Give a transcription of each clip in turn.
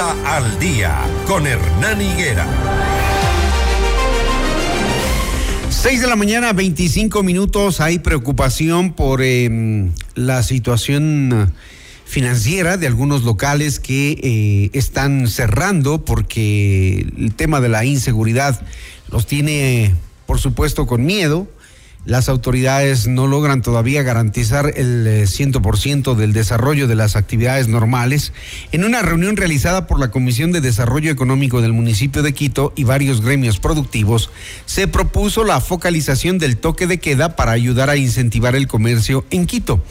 Al Día con Hernán Higuera. 6 de la mañana, 25 minutos. Hay preocupación por em, la situación financiera de algunos locales que eh, están cerrando porque el tema de la inseguridad los tiene, por supuesto, con miedo las autoridades no logran todavía garantizar el 100% eh, del desarrollo de las actividades normales. En una reunión realizada por la Comisión de Desarrollo Económico del municipio de Quito y varios gremios productivos, se propuso la focalización del toque de queda para ayudar a incentivar el comercio en Quito.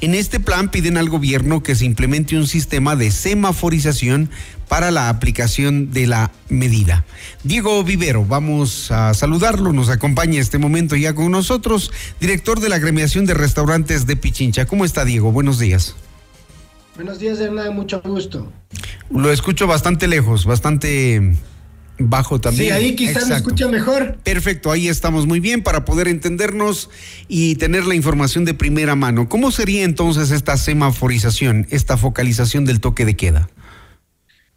En este plan piden al gobierno que se implemente un sistema de semaforización para la aplicación de la medida. Diego Vivero, vamos a saludarlo, nos acompaña este momento ya con nosotros, director de la agremiación de restaurantes de Pichincha. ¿Cómo está Diego? Buenos días. Buenos días, Hernán, mucho gusto. Lo escucho bastante lejos, bastante bajo también. Sí, ahí quizás me escucha mejor. Perfecto, ahí estamos muy bien para poder entendernos y tener la información de primera mano. ¿Cómo sería entonces esta semaforización, esta focalización del toque de queda?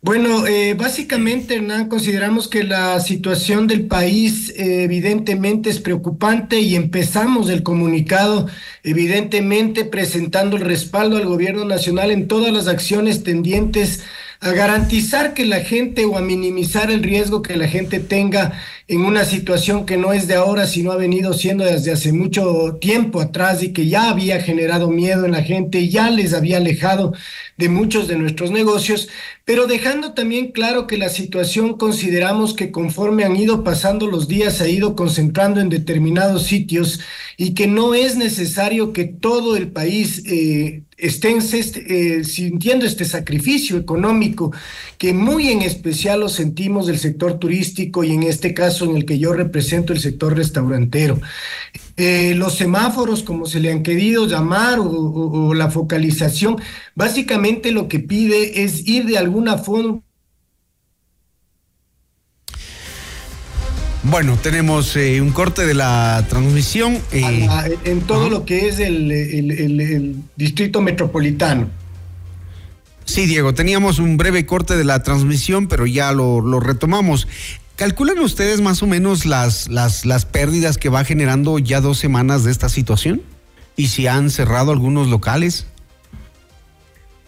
Bueno, eh, básicamente, Hernán, consideramos que la situación del país eh, evidentemente es preocupante y empezamos el comunicado evidentemente presentando el respaldo al gobierno nacional en todas las acciones tendientes garantizar que la gente o a minimizar el riesgo que la gente tenga en una situación que no es de ahora, sino ha venido siendo desde hace mucho tiempo atrás y que ya había generado miedo en la gente ya les había alejado de muchos de nuestros negocios, pero dejando también claro que la situación consideramos que conforme han ido pasando los días se ha ido concentrando en determinados sitios y que no es necesario que todo el país eh, estén eh, sintiendo este sacrificio económico que muy en especial lo sentimos del sector turístico y en este caso en el que yo represento el sector restaurantero. Eh, los semáforos, como se le han querido llamar, o, la focalización, básicamente lo que pide es ir de alguna forma Bueno, tenemos eh, un corte de la transmisión. Eh, en todo lo que es el, distrito metropolitano. Sí, Diego, teníamos un breve corte de la transmisión, pero ya lo, lo retomamos. ¿Calculan ustedes más o menos las, las, las pérdidas que va generando ya dos semanas de esta situación? ¿Y si han cerrado algunos locales?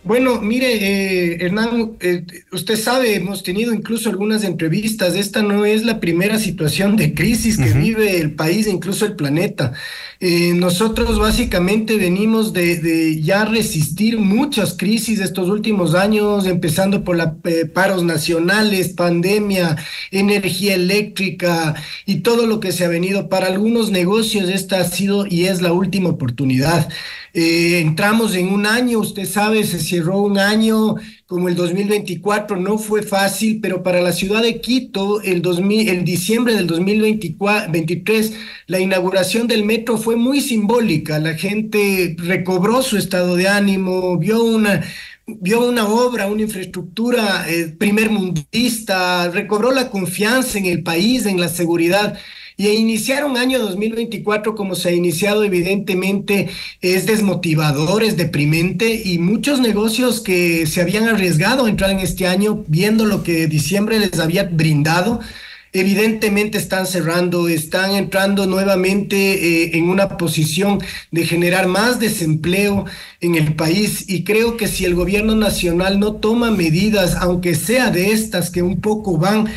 Bueno, mire, eh, Hernán, eh, usted sabe, hemos tenido incluso algunas entrevistas. Esta no es la primera situación de crisis que vive el país e incluso el planeta. Eh, nosotros básicamente venimos de, ya resistir muchas crisis de estos últimos años, empezando por la paros nacionales, pandemia, energía eléctrica y todo lo que se ha venido. Para algunos negocios esta ha sido y es la última oportunidad. entramos en un año, usted sabe, se cerró un año como el 2024, no fue fácil, pero para la ciudad de Quito, el, 2000, el diciembre del 2023, la inauguración del metro fue muy simbólica. La gente recobró su estado de ánimo, vio una, vio una obra, una infraestructura eh, primer mundista, recobró la confianza en el país, en la seguridad. Y iniciar un año 2024 como se ha iniciado evidentemente es desmotivador, es deprimente y muchos negocios que se habían arriesgado a entrar en este año viendo lo que diciembre les había brindado, evidentemente están cerrando, están entrando nuevamente eh, en una posición de generar más desempleo en el país y creo que si el gobierno nacional no toma medidas, aunque sea de estas que un poco van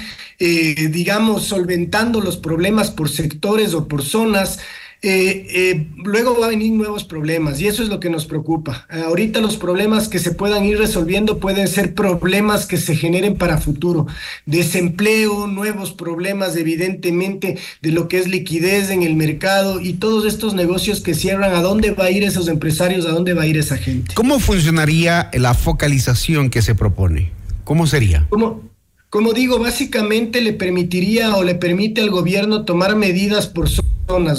eh, digamos, solventando los problemas por sectores o por zonas, eh, eh, luego va a venir nuevos problemas y eso es lo que nos preocupa. ahorita los problemas que se puedan ir resolviendo pueden ser problemas que se generen para futuro. Desempleo, nuevos problemas evidentemente de lo que es liquidez en el mercado y todos estos negocios que cierran, ¿a dónde va a ir esos empresarios? ¿A dónde va a ir esa gente? ¿Cómo funcionaría la focalización que se propone? ¿Cómo sería? ¿Cómo? Como digo, básicamente le permitiría o le permite al gobierno tomar medidas por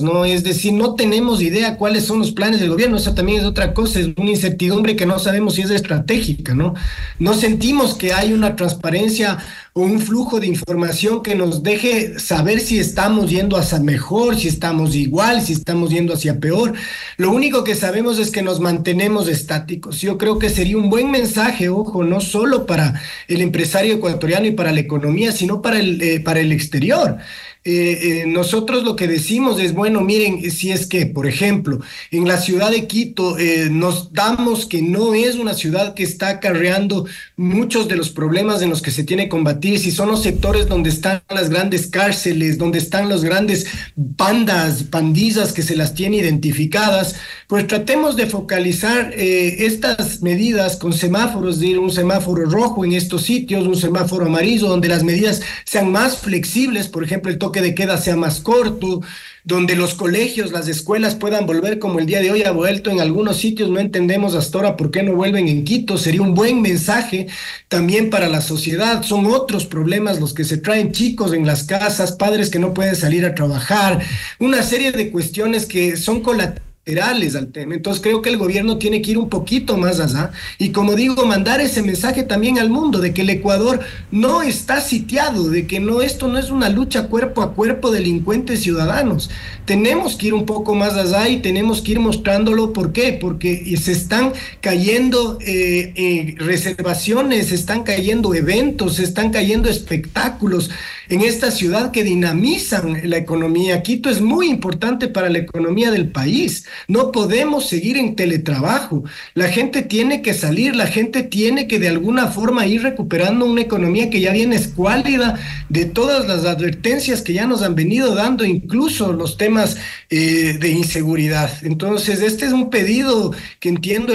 ¿no? Es decir, no tenemos idea cuáles son los planes del gobierno, eso también es otra cosa, es una incertidumbre que no sabemos si es estratégica, ¿no? No sentimos que hay una transparencia o un flujo de información que nos deje saber si estamos yendo hacia mejor, si estamos igual, si estamos yendo hacia peor. Lo único que sabemos es que nos mantenemos estáticos. Yo creo que sería un buen mensaje, ojo, no solo para el empresario ecuatoriano y para la economía, sino para el, eh, para el exterior. Eh, eh, nosotros lo que decimos es, bueno, miren, si es que, por ejemplo, en la ciudad de Quito eh, nos damos que no es una ciudad que está acarreando muchos de los problemas en los que se tiene que combatir, si son los sectores donde están las grandes cárceles, donde están los grandes bandas, pandillas que se las tiene identificadas, pues tratemos de focalizar estas medidas con semáforos, de un semáforo rojo en estos sitios, un semáforo amarillo, donde las medidas sean más flexibles, por ejemplo, el toque que de queda sea más corto, donde los colegios, las escuelas puedan volver como el día de hoy ha vuelto en algunos sitios, no entendemos hasta ahora por qué no vuelven en Quito, sería un buen mensaje también para la sociedad, son otros problemas los que se traen chicos en las casas, padres que no pueden salir a trabajar, una serie de cuestiones que son colaterales al tema. Entonces creo que el gobierno tiene que ir un poquito más allá y como digo, mandar ese mensaje también al mundo de que el Ecuador no está sitiado, de que no esto no es una lucha cuerpo a cuerpo delincuentes ciudadanos. Tenemos que ir un poco más allá y tenemos que ir mostrándolo. ¿Por qué? Porque se están cayendo eh, eh, reservaciones, se están cayendo eventos, se están cayendo espectáculos en esta ciudad que dinamizan la economía. Quito es muy importante para la economía del país. No podemos seguir en teletrabajo. La gente tiene que salir, la gente tiene que de alguna forma ir recuperando una economía que ya viene escuálida de todas las advertencias que ya nos han venido dando, incluso los temas eh, de inseguridad. Entonces, este es un pedido que entiendo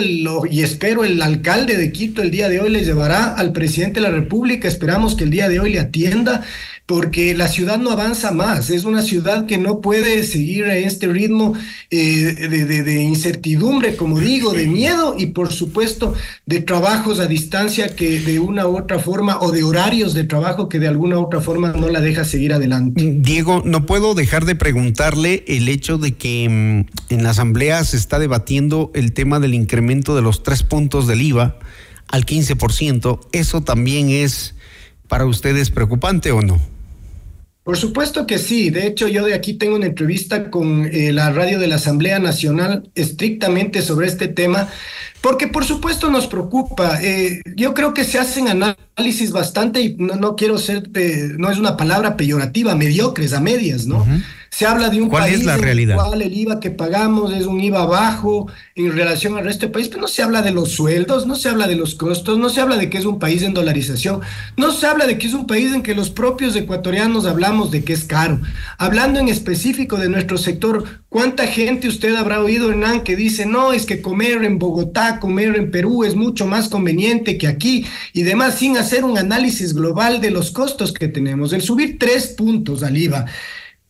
y espero el alcalde de Quito el día de hoy le llevará al presidente de la República. Esperamos que el día de hoy le atienda porque la ciudad no avanza más, es una ciudad que no puede seguir a este ritmo eh, de, incertidumbre, como digo, de miedo y por supuesto de trabajos a distancia que de una u otra forma o de horarios de trabajo que de alguna u otra forma no la deja seguir adelante. Diego, no puedo dejar de preguntarle el hecho de que mm, en la asamblea se está debatiendo el tema del incremento de los tres puntos del IVA al 15%, ¿eso también es para ustedes preocupante o no? Por supuesto que sí. De hecho, yo de aquí tengo una entrevista con eh, la radio de la Asamblea Nacional estrictamente sobre este tema, porque por supuesto nos preocupa. Eh, yo creo que se hacen análisis bastante, y no, quiero ser, no es una palabra peyorativa, mediocres, a medias, ¿no? Se habla de un ¿Cuál país es la realidad? en el cual el IVA que pagamos es un IVA bajo en relación al resto del país, pero no se habla de los sueldos, no se habla de los costos, no se habla de que es un país en dolarización, no se habla de que es un país en que los propios ecuatorianos hablamos de que es caro. Hablando en específico de nuestro sector, ¿cuánta gente usted habrá oído, Hernán, que dice, no, es que comer en Bogotá, comer en Perú es mucho más conveniente que aquí y demás, sin hacer un análisis global de los costos que tenemos? El subir tres puntos al IVA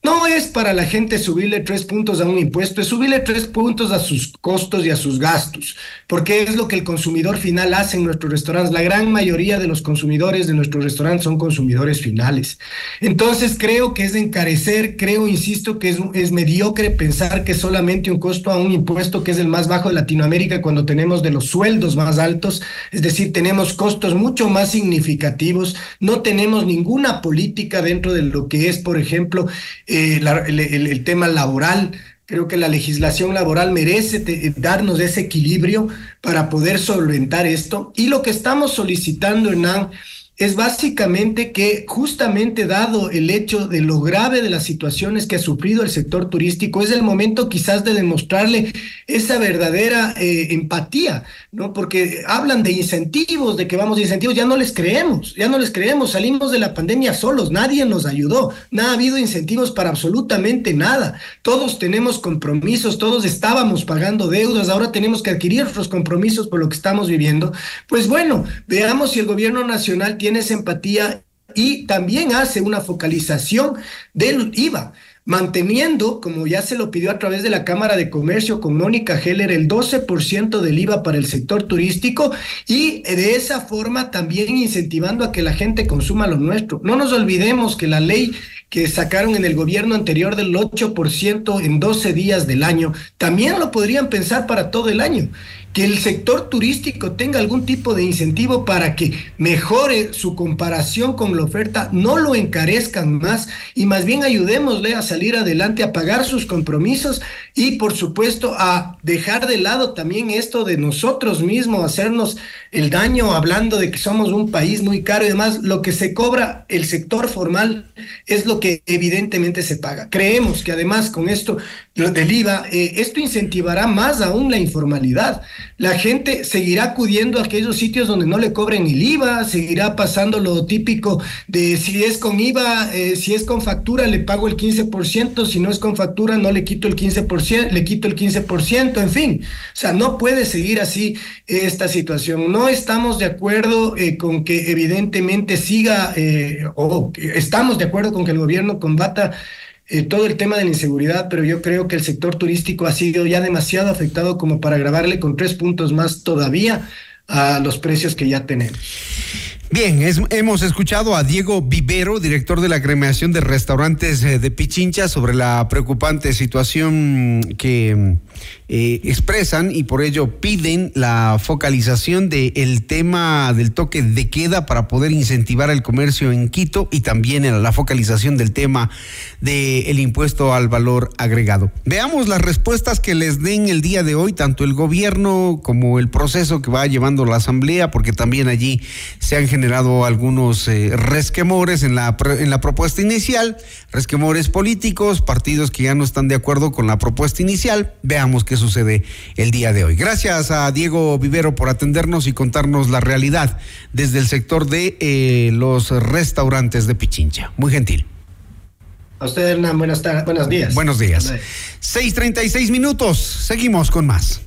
no es para la gente subirle tres puntos a un impuesto, es subirle tres puntos a sus costos y a sus gastos, porque es lo que el consumidor final hace en nuestros restaurantes. La gran mayoría de los consumidores de nuestros restaurantes son consumidores finales. Entonces creo que es encarecer, creo, insisto, que es, es mediocre pensar que solamente un costo a un impuesto que es el más bajo de Latinoamérica cuando tenemos de los sueldos más altos, es decir, tenemos costos mucho más significativos, no tenemos ninguna política dentro de lo que es, por ejemplo, eh, el, tema laboral. Creo que la legislación laboral merece darnos ese equilibrio para poder solventar esto. Y lo que estamos solicitando, Hernán, es básicamente que justamente dado el hecho de lo grave de las situaciones que ha sufrido el sector turístico, es el momento quizás de demostrarle esa verdadera eh, empatía, ¿no? Porque hablan de incentivos, de que vamos de incentivos, ya no les creemos, ya no les creemos, salimos de la pandemia solos, nadie nos ayudó, no ha habido incentivos para absolutamente nada, todos tenemos compromisos, todos estábamos pagando deudas, ahora tenemos que adquirir otros compromisos por lo que estamos viviendo. Pues bueno, veamos si el gobierno nacional tiene tiene esa empatía y también hace una focalización del IVA, manteniendo, como ya se lo pidió a través de la Cámara de Comercio con Mónica Heller, el 12% del IVA para el sector turístico y de esa forma también incentivando a que la gente consuma lo nuestro. No nos olvidemos que la ley que sacaron en el gobierno anterior del 8% en 12 días del año, también lo podrían pensar para todo el año que el sector turístico tenga algún tipo de incentivo para que mejore su comparación con la oferta, no lo encarezcan más y más bien ayudémosle a salir adelante, a pagar sus compromisos y por supuesto a dejar de lado también esto de nosotros mismos, hacernos el daño hablando de que somos un país muy caro y demás. Lo que se cobra el sector formal es lo que evidentemente se paga. Creemos que además con esto del IVA, eh, esto incentivará más aún la informalidad. La gente seguirá acudiendo a aquellos sitios donde no le cobren el IVA, seguirá pasando lo típico de si es con IVA, eh, si es con factura le pago el 15%, si no es con factura no le quito el 15%, le quito el 15%, en fin. O sea, no puede seguir así esta situación. No estamos de acuerdo eh, con que evidentemente siga, o estamos de acuerdo con que el gobierno combata eh, todo el tema de la inseguridad, pero yo creo que el sector turístico ha sido ya demasiado afectado como para agravarle con tres puntos más todavía a los precios que ya tenemos. Bien, hemos escuchado a Diego Vivero, director de la cremación de restaurantes eh, de Pichincha, sobre la preocupante situación que eh, expresan y por ello piden la focalización del tema del toque de queda para poder incentivar el comercio en Quito y también la focalización del tema del impuesto al valor agregado. Veamos las respuestas que les den el día de hoy, tanto el gobierno como el proceso que va llevando la Asamblea, porque también allí se han generado algunos eh, resquemores en la, en la propuesta inicial, resquemores políticos, partidos que ya no están de acuerdo con la propuesta inicial. Veamos qué sucede el día de hoy. Gracias a Diego Vivero por atendernos y contarnos la realidad desde el sector de eh, los restaurantes de Pichincha. Muy gentil. A usted, Hernán, buenas, buenos días. Buenos días. 6.36 minutos. Seguimos con más.